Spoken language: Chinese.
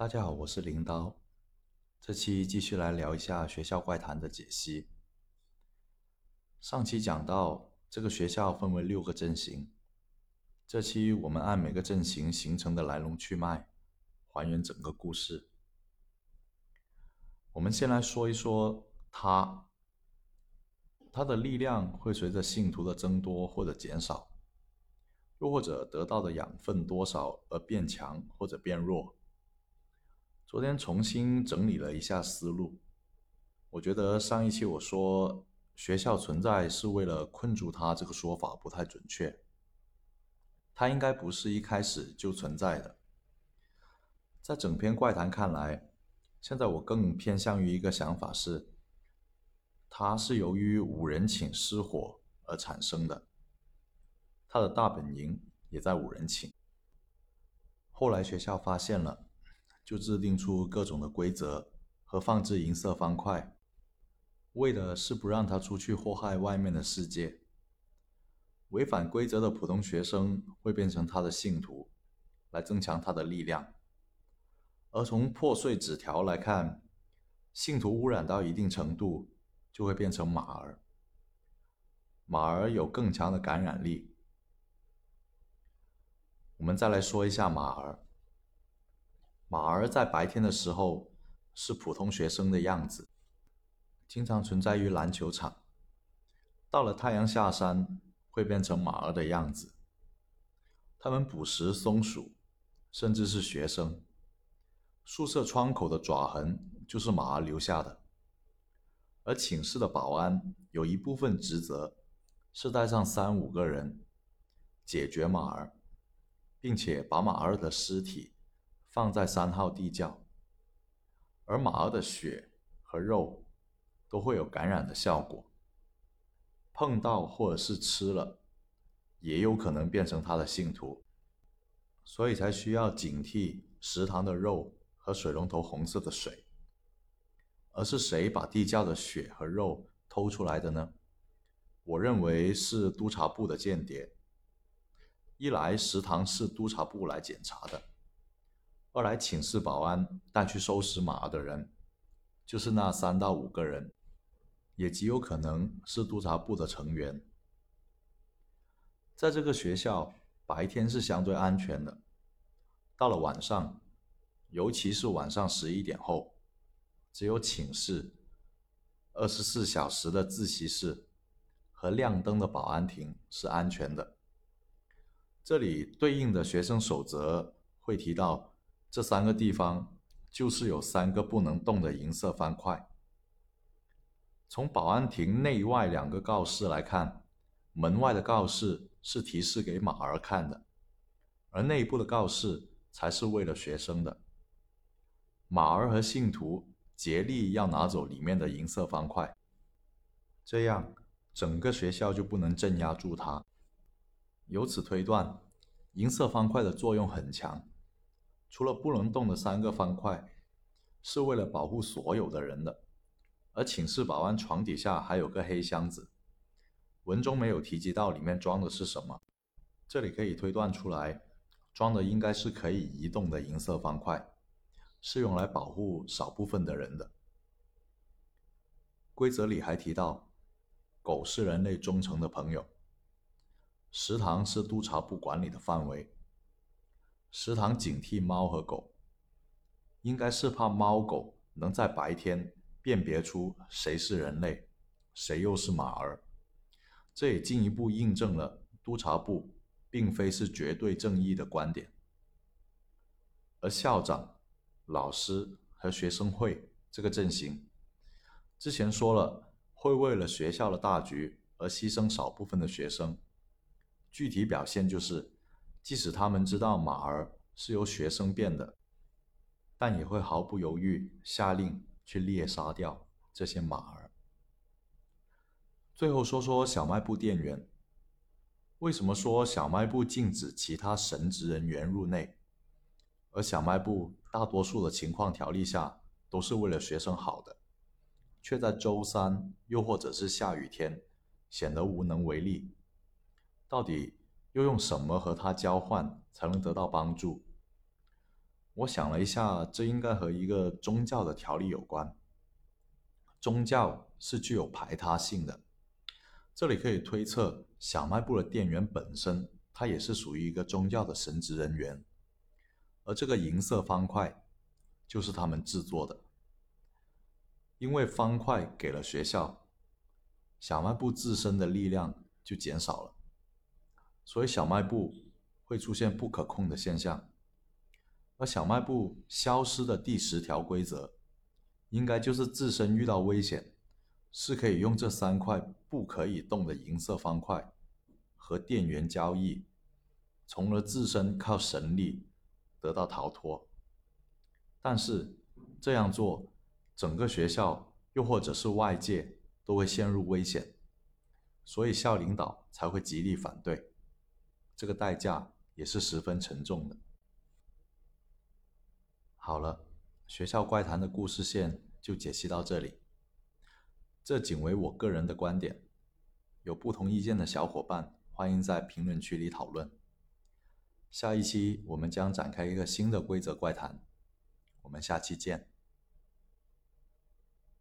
大家好，我是林刀。这期继续来聊一下学校怪谈的解析。上期讲到，这个学校分为六个阵型。这期我们按每个阵型形成的来龙去脉，还原整个故事。我们先来说一说它，它的力量会随着信徒的增多或者减少，又或者得到的养分多少而变强或者变弱。昨天重新整理了一下思路，我觉得上一期我说学校存在是为了困住他这个说法不太准确，他应该不是一开始就存在的。在整篇怪谈看来，现在我更偏向于一个想法是，他是由于五人寝失火而产生的，他的大本营也在五人寝，后来学校发现了。就制定出各种的规则和放置银色方块，为的是不让他出去祸害外面的世界。违反规则的普通学生会变成他的信徒，来增强他的力量。而从破碎纸条来看，信徒污染到一定程度就会变成马儿，马儿有更强的感染力。我们再来说一下马儿。马儿在白天的时候是普通学生的样子，经常存在于篮球场。到了太阳下山，会变成马儿的样子。他们捕食松鼠，甚至是学生。宿舍窗口的爪痕就是马儿留下的。而寝室的保安有一部分职责是带上三五个人，解决马儿，并且把马儿的尸体。放在三号地窖，而马儿的血和肉都会有感染的效果，碰到或者是吃了，也有可能变成他的信徒，所以才需要警惕食堂的肉和水龙头红色的水。而是谁把地窖的血和肉偷出来的呢？我认为是督察部的间谍。一来食堂是督察部来检查的。二来，寝室保安带去收拾马的人，就是那三到五个人，也极有可能是督察部的成员。在这个学校，白天是相对安全的，到了晚上，尤其是晚上十一点后，只有寝室、二十四小时的自习室和亮灯的保安亭是安全的。这里对应的学生守则会提到。这三个地方就是有三个不能动的银色方块。从保安亭内外两个告示来看，门外的告示是提示给马儿看的，而内部的告示才是为了学生的。马儿和信徒竭力要拿走里面的银色方块，这样整个学校就不能镇压住他。由此推断，银色方块的作用很强。除了不能动的三个方块，是为了保护所有的人的。而寝室保安床底下还有个黑箱子，文中没有提及到里面装的是什么。这里可以推断出来，装的应该是可以移动的银色方块，是用来保护少部分的人的。规则里还提到，狗是人类忠诚的朋友，食堂是督察部管理的范围。食堂警惕猫和狗，应该是怕猫狗能在白天辨别出谁是人类，谁又是马儿。这也进一步印证了督察部并非是绝对正义的观点。而校长、老师和学生会这个阵型，之前说了会为了学校的大局而牺牲少部分的学生，具体表现就是。即使他们知道马儿是由学生变的，但也会毫不犹豫下令去猎杀掉这些马儿。最后说说小卖部店员，为什么说小卖部禁止其他神职人员入内？而小卖部大多数的情况条例下都是为了学生好的，却在周三又或者是下雨天显得无能为力。到底？又用什么和他交换才能得到帮助？我想了一下，这应该和一个宗教的条例有关。宗教是具有排他性的，这里可以推测，小卖部的店员本身，他也是属于一个宗教的神职人员，而这个银色方块就是他们制作的。因为方块给了学校，小卖部自身的力量就减少了，所以小卖部会出现不可控的现象。而小卖部消失的第十条规则，应该就是自身遇到危险，是可以用这三块不可以动的银色方块和店员交易，从而自身靠神力得到逃脱。但是这样做，整个学校又或者是外界都会陷入危险，所以校领导才会极力反对，这个代价也是十分沉重的。好了，学校怪谈的故事线就解析到这里。这仅为我个人的观点，有不同意见的小伙伴欢迎在评论区里讨论。下一期我们将展开一个新的规则怪谈，我们下期见。